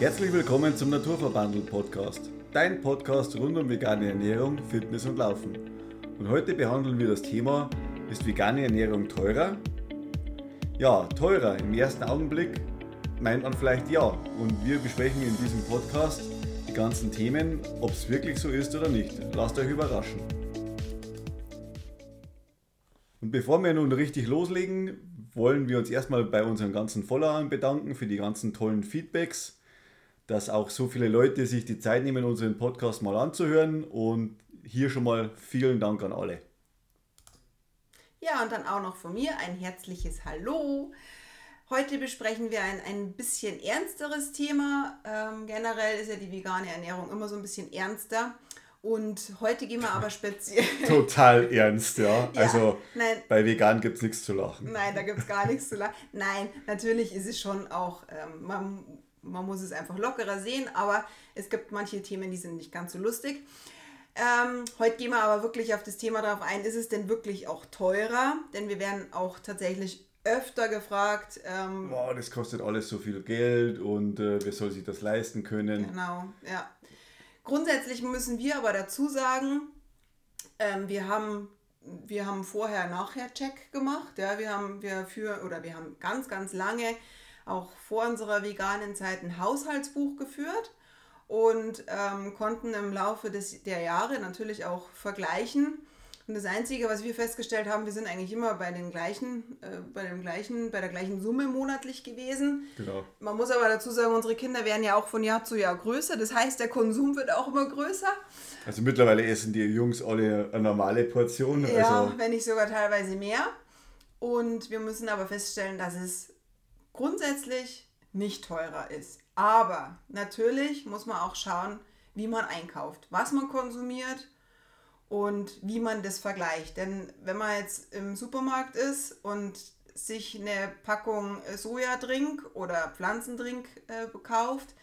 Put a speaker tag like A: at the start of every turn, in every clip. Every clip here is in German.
A: Herzlich willkommen zum Naturverbandel Podcast, dein Podcast rund um vegane Ernährung, Fitness und Laufen. Und heute behandeln wir das Thema, ist vegane Ernährung teurer? Ja, teurer im ersten Augenblick meint man vielleicht ja. Und wir besprechen in diesem Podcast die ganzen Themen, ob es wirklich so ist oder nicht. Lasst euch überraschen. Und bevor wir nun richtig loslegen, wollen wir uns erstmal bei unseren ganzen Followern bedanken für die ganzen tollen Feedbacks, dass auch so viele Leute sich die Zeit nehmen, unseren Podcast mal anzuhören. Und hier schon mal vielen Dank an alle.
B: Ja, und dann auch noch von mir ein herzliches Hallo. Heute besprechen wir ein, ein bisschen ernsteres Thema. Ähm, generell ist ja die vegane Ernährung immer so ein bisschen ernster. Und heute gehen wir aber speziell.
A: Total ernst, ja. ja also nein, bei vegan gibt es nichts zu lachen.
B: Nein, da gibt es gar nichts zu lachen. Nein, natürlich ist es schon auch, ähm, man, man muss es einfach lockerer sehen, aber es gibt manche Themen, die sind nicht ganz so lustig. Ähm, heute gehen wir aber wirklich auf das Thema darauf ein, ist es denn wirklich auch teurer? Denn wir werden auch tatsächlich öfter gefragt.
A: Ähm, Boah, das kostet alles so viel Geld und äh, wer soll sich das leisten können?
B: Genau, ja. Grundsätzlich müssen wir aber dazu sagen, ähm, wir haben wir haben vorher nachher Check gemacht, ja, wir haben wir für oder wir haben ganz ganz lange auch vor unserer veganen Zeit ein Haushaltsbuch geführt und ähm, konnten im Laufe des, der Jahre natürlich auch vergleichen. Und das Einzige, was wir festgestellt haben, wir sind eigentlich immer bei den gleichen, äh, bei dem gleichen, bei der gleichen Summe monatlich gewesen. Genau. Man muss aber dazu sagen, unsere Kinder werden ja auch von Jahr zu Jahr größer. Das heißt, der Konsum wird auch immer größer.
A: Also mittlerweile essen die Jungs alle eine normale Portion.
B: Ja, also wenn nicht sogar teilweise mehr. Und wir müssen aber feststellen, dass es grundsätzlich nicht teurer ist. Aber natürlich muss man auch schauen, wie man einkauft, was man konsumiert und wie man das vergleicht. Denn wenn man jetzt im Supermarkt ist und sich eine Packung Sojadrink oder Pflanzendrink äh, kauft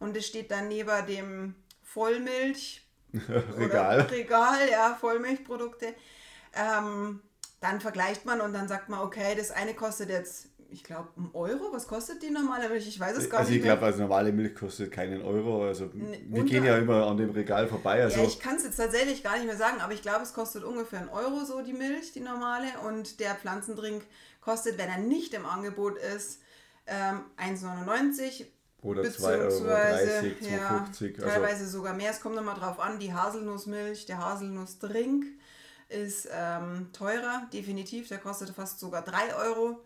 B: und es steht dann neben dem Vollmilch Regal. Regal, ja, Vollmilchprodukte, ähm, dann vergleicht man und dann sagt man, okay, das eine kostet jetzt ich glaube, ein Euro. Was kostet die normale Milch? Ich weiß es gar
A: also
B: nicht.
A: Also ich glaube, also normale Milch kostet keinen Euro. Also wir gehen ja immer an dem Regal vorbei. Also
B: ja, ich kann es jetzt tatsächlich gar nicht mehr sagen, aber ich glaube, es kostet ungefähr einen Euro so die Milch, die normale. Und der Pflanzendrink kostet, wenn er nicht im Angebot ist, ähm, 1,99
A: oder 2,30 Euro, 2,50 ja,
B: also Teilweise sogar mehr. Es kommt nochmal drauf an. Die Haselnussmilch, der Haselnussdrink ist ähm, teurer, definitiv. Der kostet fast sogar 3 Euro.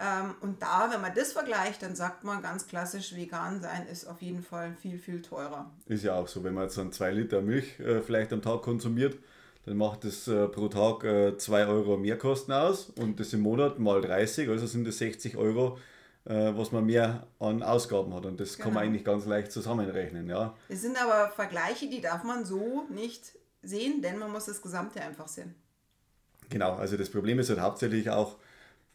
B: Ähm, und da, wenn man das vergleicht, dann sagt man ganz klassisch, vegan sein ist auf jeden Fall viel, viel teurer.
A: Ist ja auch so, wenn man jetzt dann zwei Liter Milch äh, vielleicht am Tag konsumiert, dann macht das äh, pro Tag 2 äh, Euro Mehrkosten aus und das im Monat mal 30, also sind das 60 Euro, äh, was man mehr an Ausgaben hat. Und das genau. kann man genau. eigentlich ganz leicht zusammenrechnen. Ja.
B: Es sind aber Vergleiche, die darf man so nicht sehen, denn man muss das Gesamte einfach sehen.
A: Genau, also das Problem ist halt hauptsächlich auch,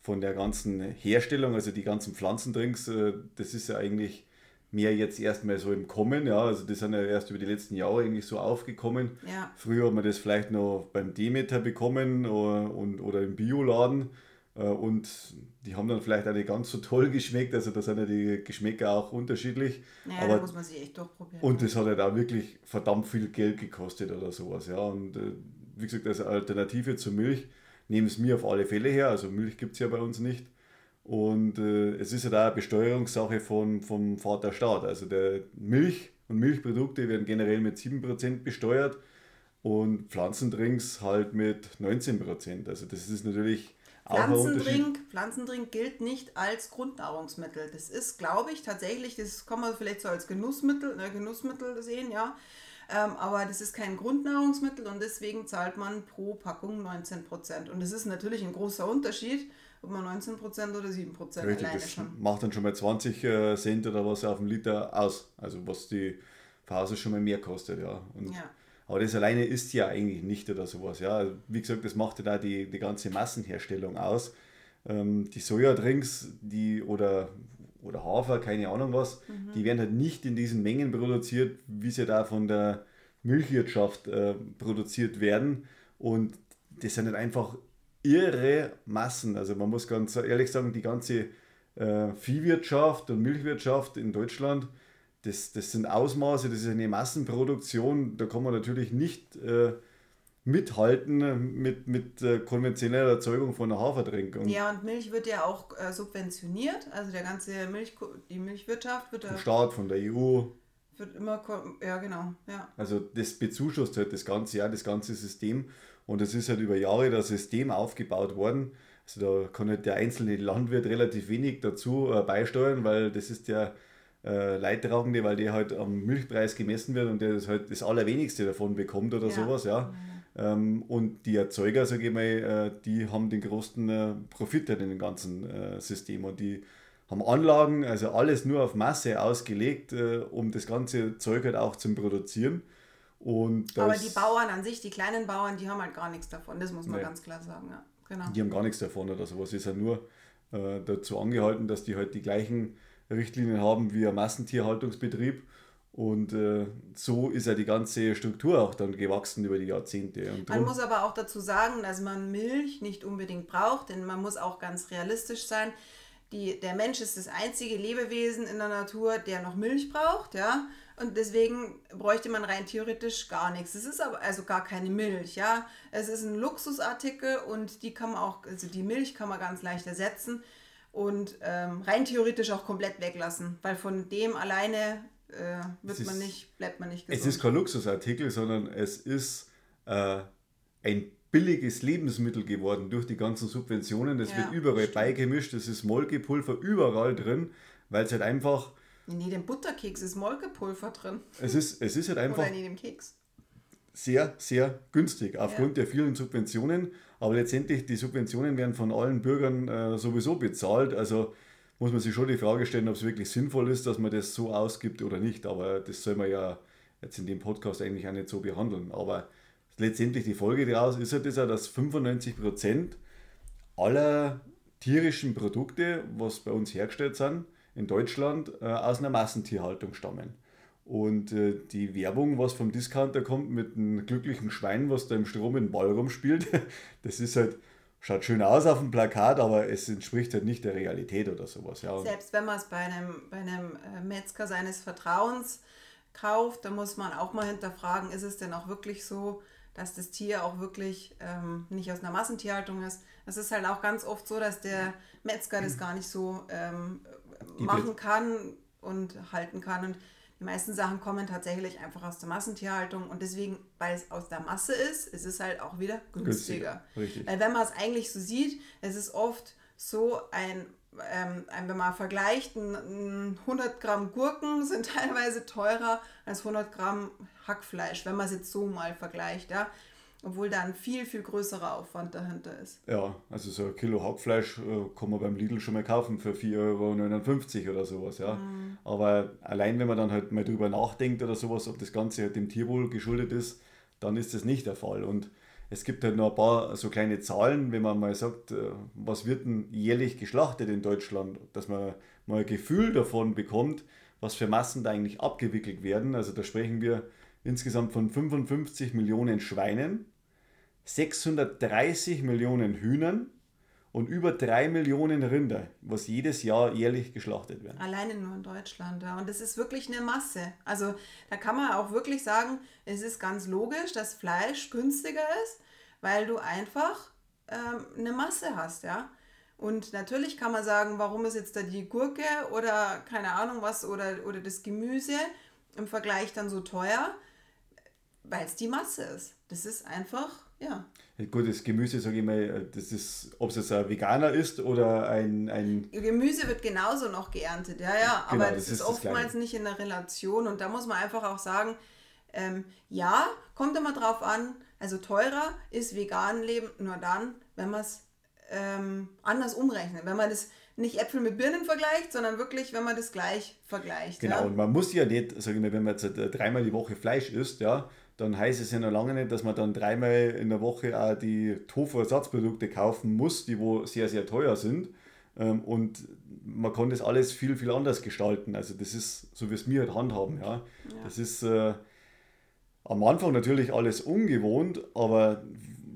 A: von der ganzen Herstellung, also die ganzen Pflanzendrinks, äh, das ist ja eigentlich mehr jetzt erstmal so im Kommen, ja, also das sind ja erst über die letzten Jahre eigentlich so aufgekommen. Ja. Früher hat man das vielleicht noch beim Demeter bekommen oder, äh, und, oder im Bioladen äh, und die haben dann vielleicht auch nicht ganz so toll geschmeckt, also da sind ja die Geschmäcker auch unterschiedlich.
B: Naja, aber, da muss man sich echt durchprobieren.
A: Und das hat halt auch wirklich verdammt viel Geld gekostet oder sowas, ja, und wie gesagt, als Alternative zur Milch nehmen es mir auf alle Fälle her. Also Milch gibt es ja bei uns nicht. Und äh, es ist ja da eine Besteuerungssache von, vom Vaterstaat. Also der Milch und Milchprodukte werden generell mit 7% besteuert und Pflanzendrinks halt mit 19%. Also das ist natürlich
B: Pflanzendrink, Pflanzendrink gilt nicht als Grundnahrungsmittel. Das ist, glaube ich, tatsächlich, das kann man vielleicht so als Genussmittel, ne, Genussmittel sehen, ja. Ähm, aber das ist kein Grundnahrungsmittel und deswegen zahlt man pro Packung 19%. Und das ist natürlich ein großer Unterschied, ob man 19% oder 7% Richtig, alleine
A: das schon. Macht dann schon mal 20 äh, Cent oder was auf dem Liter aus. Also was die Phase schon mal mehr kostet, ja. Und ja. Aber das alleine ist ja eigentlich nicht oder sowas. Ja. Also, wie gesagt, das macht ja da die, die ganze Massenherstellung aus. Ähm, die Sojadrinks, die oder oder Hafer, keine Ahnung was, mhm. die werden halt nicht in diesen Mengen produziert, wie sie da von der Milchwirtschaft äh, produziert werden. Und das sind halt einfach irre Massen. Also man muss ganz ehrlich sagen, die ganze äh, Viehwirtschaft und Milchwirtschaft in Deutschland, das, das sind Ausmaße, das ist eine Massenproduktion, da kann man natürlich nicht äh, mithalten mit, mit äh, konventioneller Erzeugung von einer Hafertränkung.
B: Ja, und Milch wird ja auch äh, subventioniert, also der ganze Milch, die Milchwirtschaft wird
A: vom Staat, von der EU.
B: Wird immer, ja genau, ja.
A: Also das bezuschusst halt das ganze Jahr, das ganze System und es ist halt über Jahre das System aufgebaut worden. Also da kann halt der einzelne Landwirt relativ wenig dazu äh, beisteuern, weil das ist der äh, Leidtragende, weil der halt am Milchpreis gemessen wird und der das halt das Allerwenigste davon bekommt oder ja. sowas, ja. Mhm. Ähm, und die Erzeuger, sage ich mal, äh, die haben den größten äh, Profit in dem ganzen äh, System und die haben Anlagen, also alles nur auf Masse ausgelegt, um das ganze Zeug halt auch zu produzieren. Und
B: Aber die Bauern an sich, die kleinen Bauern, die haben halt gar nichts davon, das muss man nee. ganz klar sagen. Ja. Genau.
A: Die haben gar nichts davon oder sowas. Ist ja nur dazu angehalten, dass die halt die gleichen Richtlinien haben wie ein Massentierhaltungsbetrieb und äh, so ist ja die ganze Struktur auch dann gewachsen über die Jahrzehnte.
B: Man muss aber auch dazu sagen, dass man Milch nicht unbedingt braucht, denn man muss auch ganz realistisch sein. Die, der Mensch ist das einzige Lebewesen in der Natur, der noch Milch braucht, ja. Und deswegen bräuchte man rein theoretisch gar nichts. Es ist aber also gar keine Milch, ja. Es ist ein Luxusartikel und die kann man auch, also die Milch kann man ganz leicht ersetzen und ähm, rein theoretisch auch komplett weglassen, weil von dem alleine äh, wird ist, man nicht, bleibt man nicht
A: gesund. Es ist kein Luxusartikel, sondern es ist äh, ein billiges Lebensmittel geworden durch die ganzen Subventionen. Das ja, wird überall stimmt. beigemischt, es ist Molkepulver überall drin, weil es halt einfach.
B: In jedem Butterkeks ist Molkepulver drin.
A: Es ist, es ist halt einfach.
B: Oder in jedem Keks.
A: Sehr, sehr günstig aufgrund ja. der vielen Subventionen. Aber letztendlich, die Subventionen werden von allen Bürgern äh, sowieso bezahlt. Also muss man sich schon die Frage stellen, ob es wirklich sinnvoll ist, dass man das so ausgibt oder nicht. Aber das soll man ja jetzt in dem Podcast eigentlich auch nicht so behandeln. Aber letztendlich die Folge daraus ist halt das dass 95% aller tierischen Produkte, was bei uns hergestellt sind, in Deutschland äh, aus einer Massentierhaltung stammen. Und äh, die Werbung, was vom Discounter kommt mit einem glücklichen Schwein, was da im Strom in den Ball rumspielt, das ist halt, schaut schön aus auf dem Plakat, aber es entspricht halt nicht der Realität oder sowas. Ja.
B: Selbst wenn man es bei einem, bei einem äh, Metzger seines Vertrauens kauft, dann muss man auch mal hinterfragen, ist es denn auch wirklich so, dass das Tier auch wirklich ähm, nicht aus einer Massentierhaltung ist. Es ist halt auch ganz oft so, dass der Metzger das gar nicht so ähm, machen kann und halten kann. Und die meisten Sachen kommen tatsächlich einfach aus der Massentierhaltung und deswegen, weil es aus der Masse ist, ist es halt auch wieder günstiger. Richtig. Weil wenn man es eigentlich so sieht, es ist oft so ein, ähm, ein wenn man vergleicht, ein, 100 Gramm Gurken sind teilweise teurer als 100 Gramm Hackfleisch, wenn man es jetzt so mal vergleicht. Ja? Obwohl da ein viel, viel größerer Aufwand dahinter ist.
A: Ja, also so ein Kilo Hackfleisch äh, kann man beim Lidl schon mal kaufen für 4,59 Euro oder sowas, ja. Mhm. Aber allein wenn man dann halt mal drüber nachdenkt oder sowas, ob das Ganze halt dem Tierwohl geschuldet ist, dann ist das nicht der Fall. Und es gibt halt noch ein paar so kleine Zahlen, wenn man mal sagt, äh, was wird denn jährlich geschlachtet in Deutschland, dass man mal ein Gefühl davon bekommt, was für Massen da eigentlich abgewickelt werden. Also da sprechen wir insgesamt von 55 Millionen Schweinen, 630 Millionen Hühnern und über 3 Millionen Rinder, was jedes Jahr jährlich geschlachtet werden.
B: Alleine nur in Deutschland, ja. Und das ist wirklich eine Masse. Also da kann man auch wirklich sagen, es ist ganz logisch, dass Fleisch günstiger ist, weil du einfach ähm, eine Masse hast, ja. Und natürlich kann man sagen, warum ist jetzt da die Gurke oder keine Ahnung was oder, oder das Gemüse im Vergleich dann so teuer, weil es die Masse ist. Das ist einfach ja.
A: Gut, das Gemüse, sage ich mal, das ist, ob es jetzt ein Veganer ist oder ein, ein.
B: Gemüse wird genauso noch geerntet, ja, ja, genau, aber das, das ist, oftmals nicht in der Relation und da muss man einfach auch sagen, ähm, ja, kommt immer drauf an, also teurer ist vegan Leben nur dann, wenn man es ähm, anders umrechnet, wenn man das nicht Äpfel mit Birnen vergleicht, sondern wirklich, wenn man das gleich vergleicht.
A: Genau,
B: ja?
A: und man muss ja nicht, sage ich mal, wenn man jetzt dreimal die Woche Fleisch isst, ja, dann heißt es ja noch lange nicht, dass man dann dreimal in der Woche auch die Tofu-Ersatzprodukte kaufen muss, die wo sehr, sehr teuer sind. Ähm, und man kann das alles viel, viel anders gestalten. Also das ist, so wie es mir halt handhaben. Ja. ja. Das ist äh, am Anfang natürlich alles ungewohnt, aber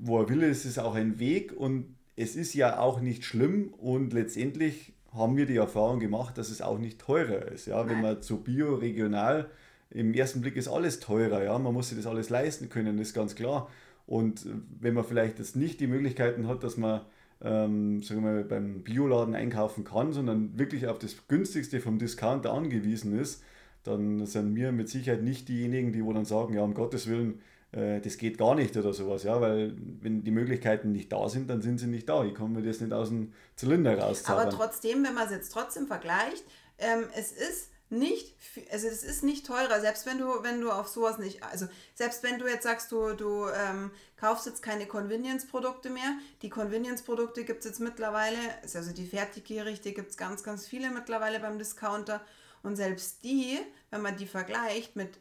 A: wo er will, ist es auch ein Weg und es ist ja auch nicht schlimm und letztendlich haben wir die Erfahrung gemacht, dass es auch nicht teurer ist. Ja? Wenn man zu Bio, regional, im ersten Blick ist alles teurer. Ja? Man muss sich das alles leisten können, ist ganz klar. Und wenn man vielleicht jetzt nicht die Möglichkeiten hat, dass man ähm, sagen wir mal, beim Bioladen einkaufen kann, sondern wirklich auf das günstigste vom Discounter angewiesen ist, dann sind wir mit Sicherheit nicht diejenigen, die wo dann sagen, ja, um Gottes Willen, äh, das geht gar nicht oder sowas, ja, weil wenn die Möglichkeiten nicht da sind, dann sind sie nicht da. Ich kann mir das nicht aus dem Zylinder rauszaubern.
B: Aber trotzdem, wenn man es jetzt trotzdem vergleicht, ähm, es ist nicht, also es ist nicht teurer, selbst wenn du, wenn du auf sowas nicht, also selbst wenn du jetzt sagst, du, du ähm, kaufst jetzt keine Convenience-Produkte mehr, die Convenience-Produkte gibt es jetzt mittlerweile, also die Fertiggerichte gibt es ganz, ganz viele mittlerweile beim Discounter und selbst die, wenn man die vergleicht mit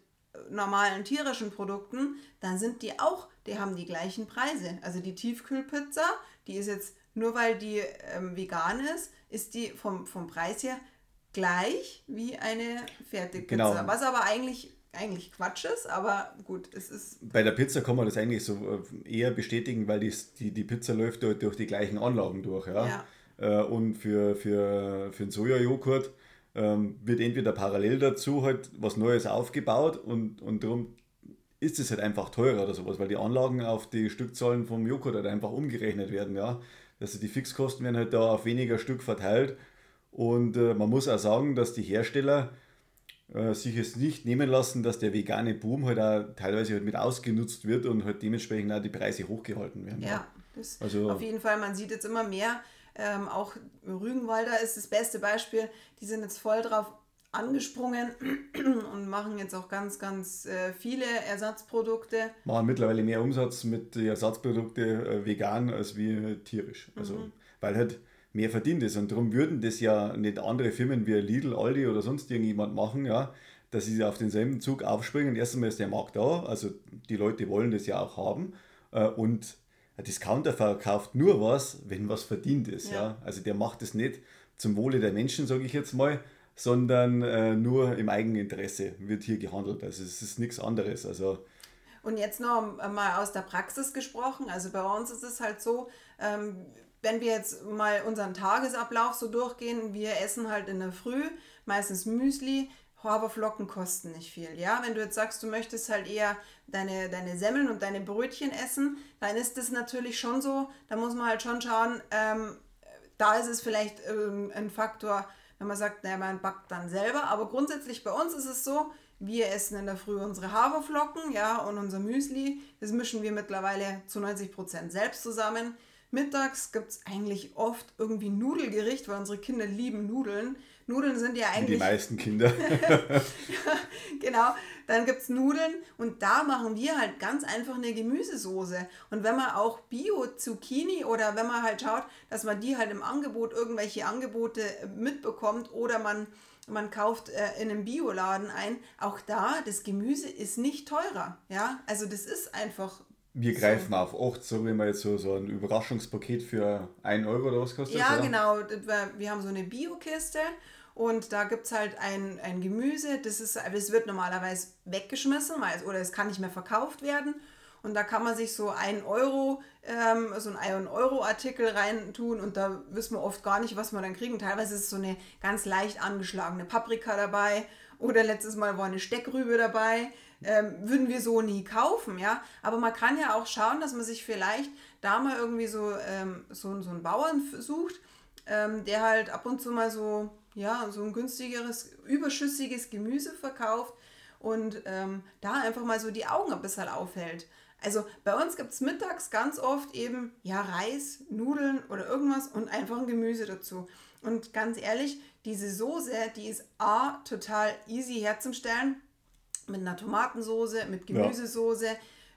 B: normalen tierischen Produkten, dann sind die auch, die haben die gleichen Preise. Also die Tiefkühlpizza, die ist jetzt, nur weil die ähm, vegan ist, ist die vom, vom Preis her gleich wie eine Fertigpizza. Genau. Was aber eigentlich eigentlich Quatsch ist, aber gut, es ist.
A: Bei der Pizza kann man das eigentlich so äh, eher bestätigen, weil die, die, die Pizza läuft durch, durch die gleichen Anlagen durch. Ja? ja. Äh, und für, für, für einen Sojajoghurt ähm, wird entweder parallel dazu halt was Neues aufgebaut und, und darum ist es halt einfach teurer oder sowas, weil die Anlagen auf die Stückzahlen vom Joghurt halt einfach umgerechnet werden, ja. Also die Fixkosten werden halt da auf weniger Stück verteilt und äh, man muss auch sagen, dass die Hersteller äh, sich es nicht nehmen lassen, dass der vegane Boom halt auch teilweise halt mit ausgenutzt wird und halt dementsprechend auch die Preise hochgehalten werden.
B: Ja, also, auf jeden Fall, man sieht jetzt immer mehr ähm, auch Rügenwalder ist das beste Beispiel. Die sind jetzt voll drauf angesprungen und machen jetzt auch ganz, ganz äh, viele Ersatzprodukte.
A: Machen mittlerweile mehr Umsatz mit Ersatzprodukten äh, vegan als wie tierisch. Also, mhm. weil halt mehr verdient ist. Und darum würden das ja nicht andere Firmen wie Lidl, Aldi oder sonst irgendjemand machen, ja, dass sie auf denselben Zug aufspringen. Erstens ist der Markt da, also die Leute wollen das ja auch haben. Äh, und ein Discounter verkauft nur was, wenn was verdient ist. Ja. ja? Also der macht es nicht zum Wohle der Menschen, sage ich jetzt mal, sondern äh, nur im eigenen Interesse wird hier gehandelt. Also es ist nichts anderes. Also
B: und jetzt noch mal aus der Praxis gesprochen. Also bei uns ist es halt so, ähm, wenn wir jetzt mal unseren Tagesablauf so durchgehen, wir essen halt in der Früh meistens Müsli, Haferflocken kosten nicht viel. Ja, wenn du jetzt sagst, du möchtest halt eher deine, deine Semmeln und deine Brötchen essen, dann ist das natürlich schon so. Da muss man halt schon schauen, ähm, da ist es vielleicht ähm, ein Faktor, wenn man sagt, naja, man backt dann selber. Aber grundsätzlich bei uns ist es so, wir essen in der Früh unsere Haferflocken, ja, und unser Müsli. Das mischen wir mittlerweile zu 90 Prozent selbst zusammen. Mittags gibt es eigentlich oft irgendwie Nudelgericht, weil unsere Kinder lieben Nudeln. Nudeln sind ja eigentlich.
A: Die meisten Kinder.
B: genau. Dann gibt es Nudeln und da machen wir halt ganz einfach eine Gemüsesoße. Und wenn man auch Bio-Zucchini oder wenn man halt schaut, dass man die halt im Angebot irgendwelche Angebote mitbekommt oder man, man kauft äh, in einem Bioladen ein, auch da, das Gemüse ist nicht teurer. Ja, also das ist einfach
A: wir greifen so. auf 8, so wie man jetzt so, so ein Überraschungspaket für 1 Euro oder was kostet.
B: Ja, oder? genau. Wir haben so eine Biokiste und da gibt es halt ein, ein Gemüse, das, ist, das wird normalerweise weggeschmissen oder es kann nicht mehr verkauft werden. Und da kann man sich so ein Euro, ähm, so ein 1 Euro Artikel reintun und da wissen wir oft gar nicht, was wir dann kriegen. Teilweise ist so eine ganz leicht angeschlagene Paprika dabei oder letztes Mal war eine Steckrübe dabei. Ähm, würden wir so nie kaufen, ja. Aber man kann ja auch schauen, dass man sich vielleicht da mal irgendwie so, ähm, so, so einen Bauern sucht, ähm, der halt ab und zu mal so ja, so ein günstigeres, überschüssiges Gemüse verkauft und ähm, da einfach mal so die Augen ein bisschen aufhält. Also bei uns gibt es mittags ganz oft eben ja Reis, Nudeln oder irgendwas und einfach ein Gemüse dazu. Und ganz ehrlich, diese Soße, die ist A, total easy herzustellen. Mit einer Tomatensoße, mit Gemüsesoße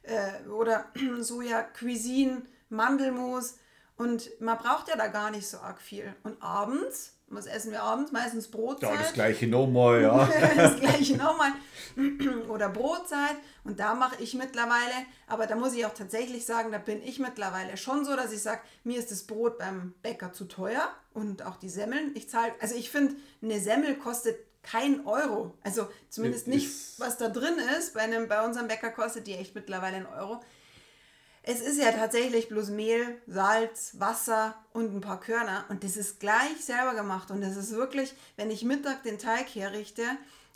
B: äh, oder Soja, Cuisine, Mandelmus. Und man braucht ja da gar nicht so arg viel. Und abends was essen wir abends? Meistens Brotzeit.
A: Ja, das gleiche nochmal, ja.
B: das gleiche nochmal. Oder Brotzeit. Und da mache ich mittlerweile, aber da muss ich auch tatsächlich sagen, da bin ich mittlerweile schon so, dass ich sage, mir ist das Brot beim Bäcker zu teuer und auch die Semmeln. Ich zahle, also ich finde, eine Semmel kostet kein Euro. Also zumindest nicht, was da drin ist. Bei, einem, bei unserem Bäcker kostet die echt mittlerweile einen Euro. es ist ja tatsächlich bloß Mehl, Salz, Wasser und ein paar Körner und das ist gleich selber gemacht und das ist wirklich, wenn ich Mittag den Teig herrichte,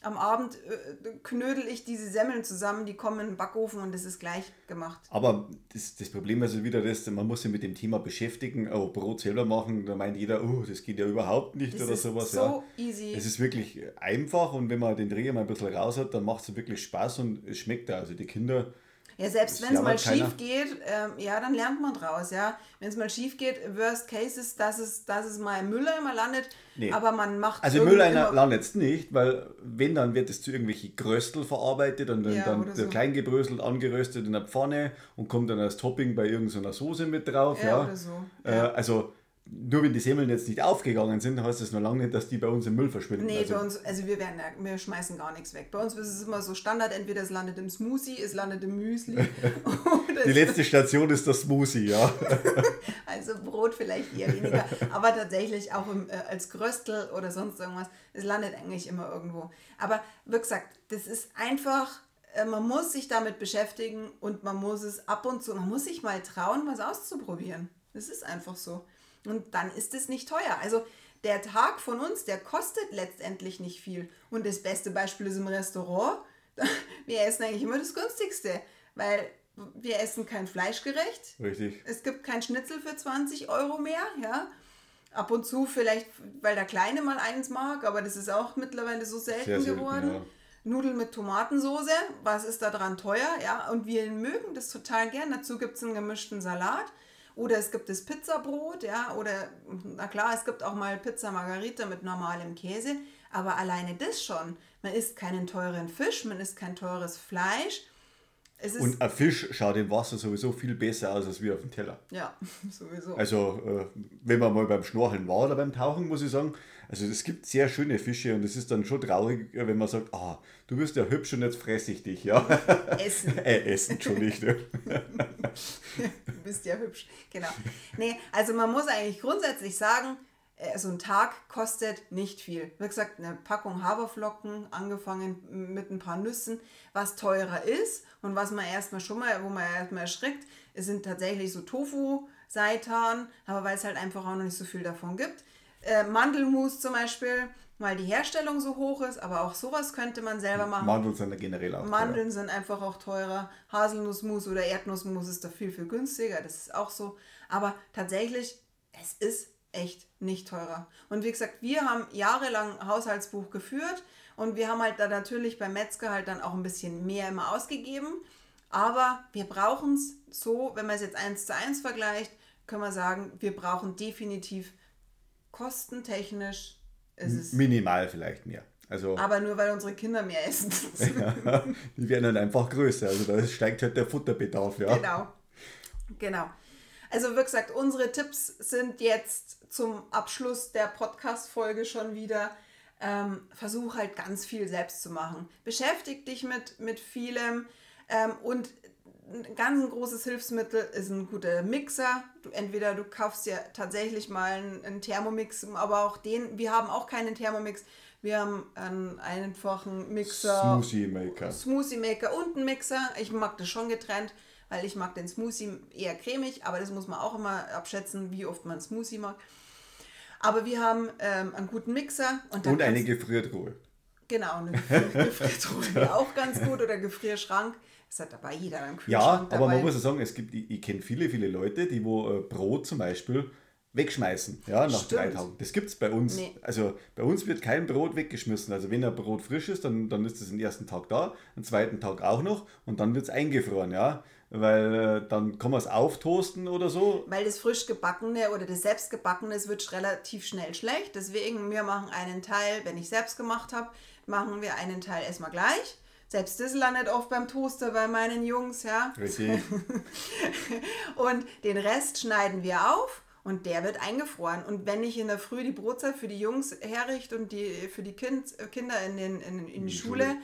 B: am Abend äh, knödel ich diese Semmeln zusammen, die kommen in den Backofen und das ist gleich gemacht.
A: Aber das, das Problem ist also wieder das, man muss sich mit dem Thema beschäftigen, oh, Brot selber machen, da meint jeder, oh, das geht ja überhaupt nicht das oder ist sowas. So ja. easy. Es ist wirklich einfach und wenn man den Dreher mal ein bisschen raus hat, dann macht es wirklich Spaß und es schmeckt da. Also die Kinder
B: ja, selbst wenn es mal schief geht, ähm, ja, dann lernt man draus, ja. Wenn es mal schief geht, worst case ist, dass es, dass es mal im Mülleimer landet, nee. aber man macht
A: Also im Mülleimer landet es nicht, weil wenn, dann wird es zu irgendwelchen Gröstel verarbeitet und dann, ja, dann so. klein gebröselt, angeröstet in der Pfanne und kommt dann als Topping bei irgendeiner Soße mit drauf, ja. ja. Oder so. Äh, also nur wenn die Semmeln jetzt nicht aufgegangen sind, heißt das noch lange nicht, dass die bei uns im Müll verschwinden.
B: Nee, also, bei uns, also wir, werden, wir schmeißen gar nichts weg. Bei uns ist es immer so Standard, entweder es landet im Smoothie, es landet im Müsli.
A: die letzte Station ist das Smoothie, ja.
B: also Brot vielleicht eher weniger, aber tatsächlich auch im, äh, als Gröstel oder sonst irgendwas, es landet eigentlich immer irgendwo. Aber wie gesagt, das ist einfach, äh, man muss sich damit beschäftigen und man muss es ab und zu, man muss sich mal trauen, was auszuprobieren. Das ist einfach so. Und dann ist es nicht teuer. Also der Tag von uns, der kostet letztendlich nicht viel. Und das beste Beispiel ist im Restaurant. Wir essen eigentlich immer das günstigste, weil wir essen kein Fleischgerecht.
A: Richtig.
B: Es gibt kein Schnitzel für 20 Euro mehr, ja. Ab und zu vielleicht, weil der Kleine mal eins mag, aber das ist auch mittlerweile so selten, selten geworden. Ja. Nudeln mit Tomatensoße, was ist da dran teuer? Ja, und wir mögen das total gern. Dazu gibt es einen gemischten Salat. Oder es gibt das Pizzabrot, ja, oder na klar, es gibt auch mal Pizza Margarita mit normalem Käse, aber alleine das schon. Man isst keinen teuren Fisch, man isst kein teures Fleisch.
A: und ein Fisch schaut im Wasser sowieso viel besser aus als wie auf dem Teller.
B: Ja, sowieso.
A: Also, äh, wenn man mal beim Schnorcheln war oder beim Tauchen, muss ich sagen, also es gibt sehr schöne Fische und es ist dann schon traurig, wenn man sagt, ah, du bist ja hübsch und jetzt fresse ich dich, ja.
B: Essen.
A: äh, essen, schon nicht. Ne?
B: du bist ja hübsch, genau. Nee, also man muss eigentlich grundsätzlich sagen, äh, so ein Tag kostet nicht viel. Wie gesagt, eine Packung Haferflocken, angefangen mit ein paar Nüssen, was teurer ist und was man erstmal schon mal, wo man erstmal erschrickt, sind tatsächlich so Tofu, Seitan, aber weil es halt einfach auch noch nicht so viel davon gibt. Äh, Mandelmus zum Beispiel, weil die Herstellung so hoch ist, aber auch sowas könnte man selber machen.
A: Mandeln sind ja generell auch
B: Mandeln teuer. sind einfach auch teurer. Haselnussmus oder Erdnussmus ist da viel, viel günstiger, das ist auch so. Aber tatsächlich, es ist echt nicht teurer. Und wie gesagt, wir haben jahrelang Haushaltsbuch geführt und wir haben halt da natürlich beim Metzger halt dann auch ein bisschen mehr immer ausgegeben. Aber wir brauchen es so, wenn man es jetzt eins zu eins vergleicht, können wir sagen, wir brauchen definitiv kostentechnisch ist es.
A: Minimal vielleicht mehr. Also,
B: aber nur weil unsere Kinder mehr essen.
A: ja, die werden dann einfach größer. Also da steigt halt der Futterbedarf, ja.
B: Genau. Genau. Also wie gesagt, unsere Tipps sind jetzt zum Abschluss der Podcast-Folge schon wieder. Ähm, versuch halt ganz viel selbst zu machen. Beschäftig dich mit, mit vielem ähm, und ein ganz großes Hilfsmittel ist ein guter Mixer. Du, entweder du kaufst ja tatsächlich mal einen, einen, Thermomix, aber auch den, wir haben auch keinen Thermomix. Wir haben einen einfachen Mixer.
A: Smoothie Maker.
B: Smoothie Maker und einen Mixer. Ich mag das schon getrennt, weil ich mag den Smoothie eher cremig, aber das muss man auch immer abschätzen, wie oft man Smoothie mag. Aber wir haben ähm, einen guten Mixer.
A: Und, und eine Gefriertruhe.
B: Genau, eine Gefriertruhe auch ganz gut oder Gefrierschrank. Das hat dabei jeder
A: einen Kühlschrank Ja, aber man muss ja sagen, es gibt, ich, ich kenne viele, viele Leute, die wo äh, Brot zum Beispiel wegschmeißen, ja, nach Stimmt. drei Tagen. Das gibt es bei uns. Nee. Also bei uns wird kein Brot weggeschmissen. Also wenn ein Brot frisch ist, dann, dann ist es den ersten Tag da, den zweiten Tag auch noch und dann wird es eingefroren, ja. Weil äh, dann kann man es auftoasten oder so.
B: Weil das frisch gebackene oder das selbst gebackene wird relativ schnell schlecht. Deswegen, wir machen einen Teil, wenn ich selbst gemacht habe, machen wir einen Teil erstmal gleich selbst das landet oft beim Toaster bei meinen Jungs, ja.
A: Richtig.
B: und den Rest schneiden wir auf und der wird eingefroren. Und wenn ich in der Früh die Brotzeit für die Jungs herrichte und die für die kind, Kinder in, den, in, in die, die Schule, Schule,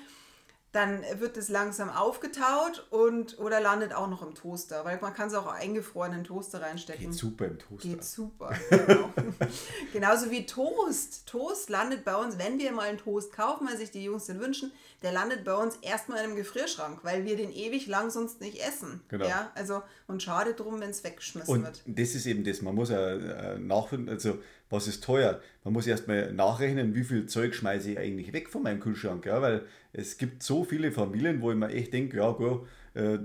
B: dann wird es langsam aufgetaut und oder landet auch noch im Toaster, weil man kann es auch eingefroren in den Toaster reinstecken.
A: Geht super im Toaster.
B: Geht super. Genau. Genauso wie Toast. Toast landet bei uns, wenn wir mal einen Toast kaufen, weil sich die Jungs den wünschen, der landet bei uns erstmal in einem Gefrierschrank, weil wir den ewig lang sonst nicht essen. Genau. Ja, also und schade drum, wenn es weggeschmissen
A: und
B: wird.
A: Das ist eben das, man muss ja äh, nachfinden, also was ist teuer? Man muss erstmal nachrechnen, wie viel Zeug schmeiße ich eigentlich weg von meinem Kühlschrank, ja, weil es gibt so viele Familien, wo ich mir echt denke, ja gut, äh,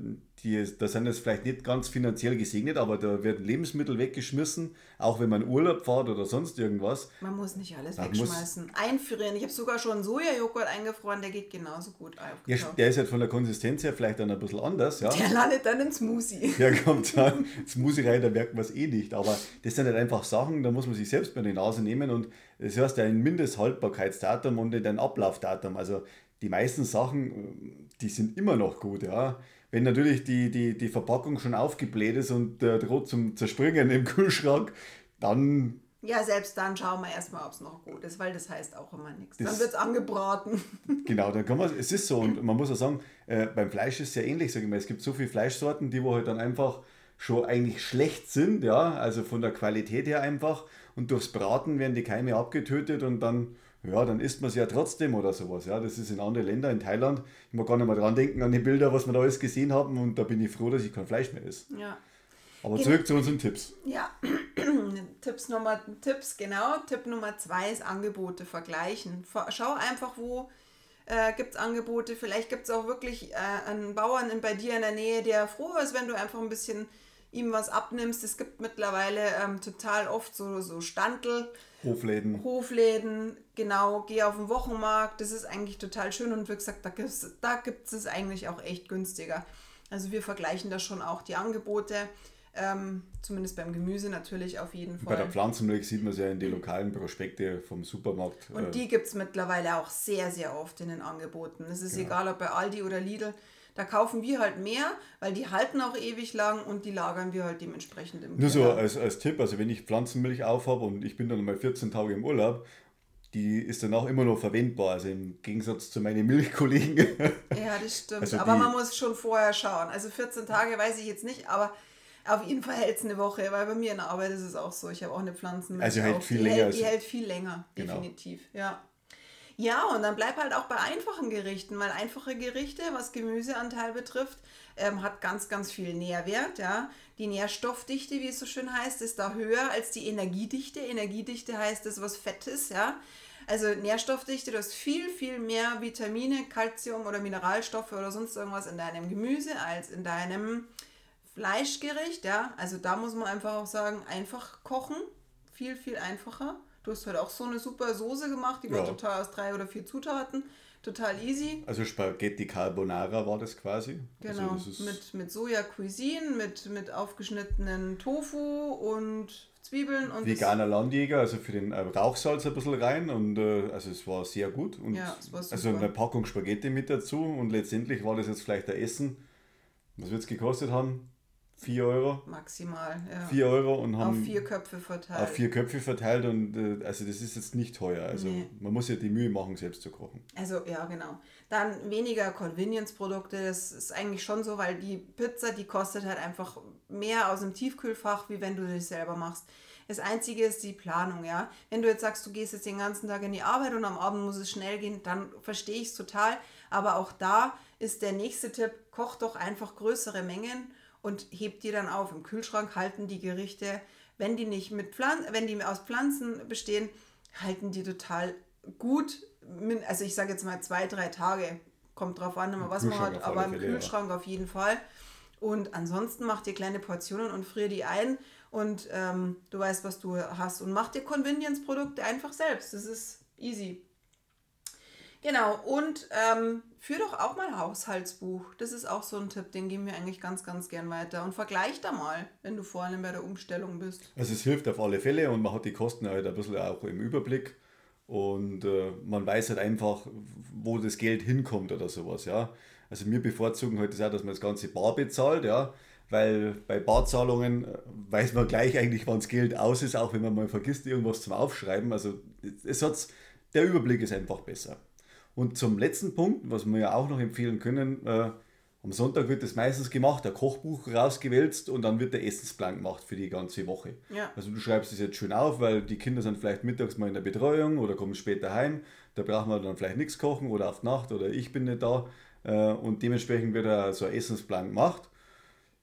A: die, da sind jetzt vielleicht nicht ganz finanziell gesegnet, aber da werden Lebensmittel weggeschmissen, auch wenn man Urlaub fährt oder sonst irgendwas.
B: Man muss nicht alles man wegschmeißen. Einfrieren. Ich habe sogar schon Sojajoghurt eingefroren, der geht genauso gut.
A: Ja, der ist halt von der Konsistenz her vielleicht dann ein bisschen anders. Ja.
B: Der landet dann im Smoothie.
A: Der kommt dann Smoothie rein, da merkt man es eh nicht. Aber das sind halt einfach Sachen, da muss man sich selbst bei die Nase nehmen und das heißt ja ein Mindesthaltbarkeitsdatum und nicht ein Ablaufdatum. Also die meisten Sachen, die sind immer noch gut, ja. Wenn natürlich die, die, die Verpackung schon aufgebläht ist und äh, droht zum Zerspringen im Kühlschrank, dann.
B: Ja, selbst dann schauen wir erstmal, ob es noch gut ist, weil das heißt auch immer nichts. Dann wird es angebraten.
A: Genau, dann kann man, es ist so und man muss auch sagen, äh, beim Fleisch ist es ja ähnlich, sage ich mal. Es gibt so viele Fleischsorten, die wo halt dann einfach schon eigentlich schlecht sind, ja, also von der Qualität her einfach und durchs Braten werden die Keime abgetötet und dann ja, dann isst man es ja trotzdem oder sowas. Ja, das ist in anderen Ländern, in Thailand. Ich mag gar nicht mal dran denken an die Bilder, was wir da alles gesehen haben und da bin ich froh, dass ich kein Fleisch mehr esse. Ja. Aber zurück zu unseren Tipps.
B: Ja, Tipps Nummer, Tipps, genau. Tipp Nummer zwei ist Angebote vergleichen. Schau einfach, wo äh, gibt es Angebote. Vielleicht gibt es auch wirklich äh, einen Bauern bei dir in der Nähe, der froh ist, wenn du einfach ein bisschen ihm was abnimmst. Es gibt mittlerweile ähm, total oft so, so Standel.
A: Hofläden.
B: Hofläden, genau, geh auf den Wochenmarkt, das ist eigentlich total schön und wie gesagt, da gibt es da gibt's es eigentlich auch echt günstiger. Also wir vergleichen da schon auch die Angebote, ähm, zumindest beim Gemüse natürlich auf jeden Fall.
A: Bei der Pflanzenmilch sieht man es ja in den lokalen Prospekte vom Supermarkt.
B: Und äh, die gibt es mittlerweile auch sehr, sehr oft in den Angeboten. Es ist genau. egal, ob bei Aldi oder Lidl. Da kaufen wir halt mehr, weil die halten auch ewig lang und die lagern wir halt dementsprechend
A: im Nur Keller. so als, als Tipp, also wenn ich Pflanzenmilch aufhabe und ich bin dann mal 14 Tage im Urlaub, die ist dann auch immer noch verwendbar, also im Gegensatz zu meinen Milchkollegen.
B: Ja, das stimmt. Also aber man muss schon vorher schauen. Also 14 Tage weiß ich jetzt nicht, aber auf jeden Fall hält es eine Woche, weil bei mir in der Arbeit ist es auch so. Ich habe auch eine Pflanzenmilch.
A: Also hält viel
B: die
A: länger.
B: Hält, die hält viel länger, genau. definitiv. Ja. Ja, und dann bleib halt auch bei einfachen Gerichten, weil einfache Gerichte, was Gemüseanteil betrifft, ähm, hat ganz, ganz viel Nährwert. Ja. Die Nährstoffdichte, wie es so schön heißt, ist da höher als die Energiedichte. Energiedichte heißt das, was Fett ist. Ja. Also Nährstoffdichte, du hast viel, viel mehr Vitamine, Kalzium oder Mineralstoffe oder sonst irgendwas in deinem Gemüse als in deinem Fleischgericht. Ja. Also da muss man einfach auch sagen, einfach kochen. Viel, viel einfacher. Du hast halt auch so eine super Soße gemacht, die ja. war total aus drei oder vier Zutaten. Total easy.
A: Also Spaghetti Carbonara war das quasi.
B: Also genau,
A: also
B: das mit, mit Soja Cuisine, mit, mit aufgeschnittenen Tofu und Zwiebeln und.
A: Veganer Landjäger, also für den äh, Rauchsalz ein bisschen rein und äh, also es war sehr gut. Und
B: ja, es war super.
A: Also eine Packung Spaghetti mit dazu und letztendlich war das jetzt vielleicht ein Essen. Was wird es gekostet haben? 4 Euro.
B: Maximal, ja.
A: 4 Euro und haben.
B: Auf vier Köpfe verteilt.
A: Auf vier Köpfe verteilt und äh, also das ist jetzt nicht teuer. Also nee. man muss ja die Mühe machen, selbst zu kochen.
B: Also ja, genau. Dann weniger Convenience-Produkte, das ist eigentlich schon so, weil die Pizza, die kostet halt einfach mehr aus dem Tiefkühlfach, wie wenn du das selber machst. Das Einzige ist die Planung, ja. Wenn du jetzt sagst, du gehst jetzt den ganzen Tag in die Arbeit und am Abend muss es schnell gehen, dann verstehe ich es total. Aber auch da ist der nächste Tipp, koch doch einfach größere Mengen und hebt die dann auf. Im Kühlschrank halten die Gerichte, wenn die nicht mit Pflanzen, wenn die aus Pflanzen bestehen, halten die total gut. Also ich sage jetzt mal zwei, drei Tage. Kommt drauf an, was man hat, aber im Kühlschrank auf jeden Fall. Und ansonsten mach dir kleine Portionen und frier die ein und ähm, du weißt, was du hast. Und mach dir Convenience-Produkte einfach selbst. Das ist easy. Genau, und ähm, führ doch auch mal Haushaltsbuch. Das ist auch so ein Tipp, den geben wir eigentlich ganz, ganz gern weiter. Und vergleich da mal, wenn du vor allem bei der Umstellung bist.
A: Also es hilft auf alle Fälle und man hat die Kosten halt ein bisschen auch im Überblick. Und äh, man weiß halt einfach, wo das Geld hinkommt oder sowas, ja. Also wir bevorzugen halt das auch, dass man das Ganze bar bezahlt, ja. Weil bei Barzahlungen äh, weiß man gleich eigentlich, wann das Geld aus ist, auch wenn man mal vergisst, irgendwas zum Aufschreiben. Also es hat's, der Überblick ist einfach besser. Und zum letzten Punkt, was wir ja auch noch empfehlen können, äh, am Sonntag wird das meistens gemacht, ein Kochbuch rausgewälzt und dann wird der Essensplan gemacht für die ganze Woche. Ja. Also du schreibst es jetzt schön auf, weil die Kinder sind vielleicht mittags mal in der Betreuung oder kommen später heim. Da brauchen wir dann vielleicht nichts kochen oder auf Nacht oder ich bin nicht da. Äh, und dementsprechend wird da so ein Essensplan gemacht.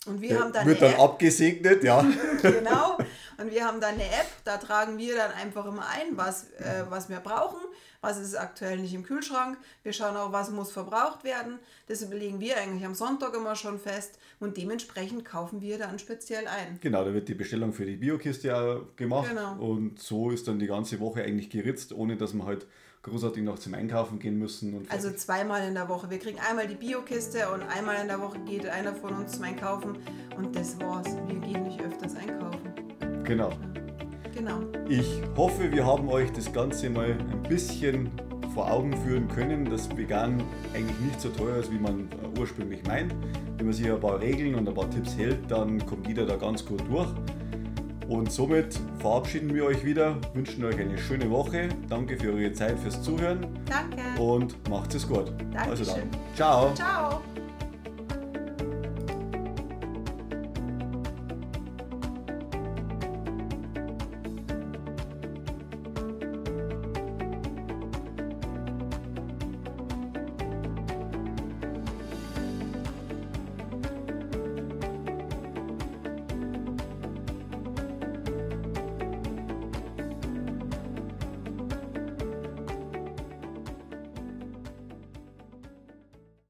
B: Und wir haben
A: dann wird dann App. abgesegnet, ja.
B: genau. Und wir haben dann eine App, da tragen wir dann einfach immer ein, was, äh, was wir brauchen, was ist aktuell nicht im Kühlschrank. Wir schauen auch, was muss verbraucht werden. Das überlegen wir eigentlich am Sonntag immer schon fest und dementsprechend kaufen wir dann speziell ein.
A: Genau, da wird die Bestellung für die Biokiste gemacht genau. und so ist dann die ganze Woche eigentlich geritzt, ohne dass man halt großartig noch zum Einkaufen gehen müssen.
B: also zweimal in der Woche. Wir kriegen einmal die Biokiste und einmal in der Woche geht einer von uns zum Einkaufen und das war's. Wir gehen nicht öfters einkaufen.
A: Genau.
B: Genau.
A: Ich hoffe, wir haben euch das Ganze mal ein bisschen vor Augen führen können, dass vegan eigentlich nicht so teuer ist, wie man ursprünglich meint. Wenn man sich ein paar Regeln und ein paar Tipps hält, dann kommt jeder da ganz gut durch. Und somit verabschieden wir euch wieder, wünschen euch eine schöne Woche. Danke für eure Zeit, fürs Zuhören.
B: Danke.
A: Und macht es gut.
B: Dankeschön. Also
A: dann. Ciao.
B: Ciao.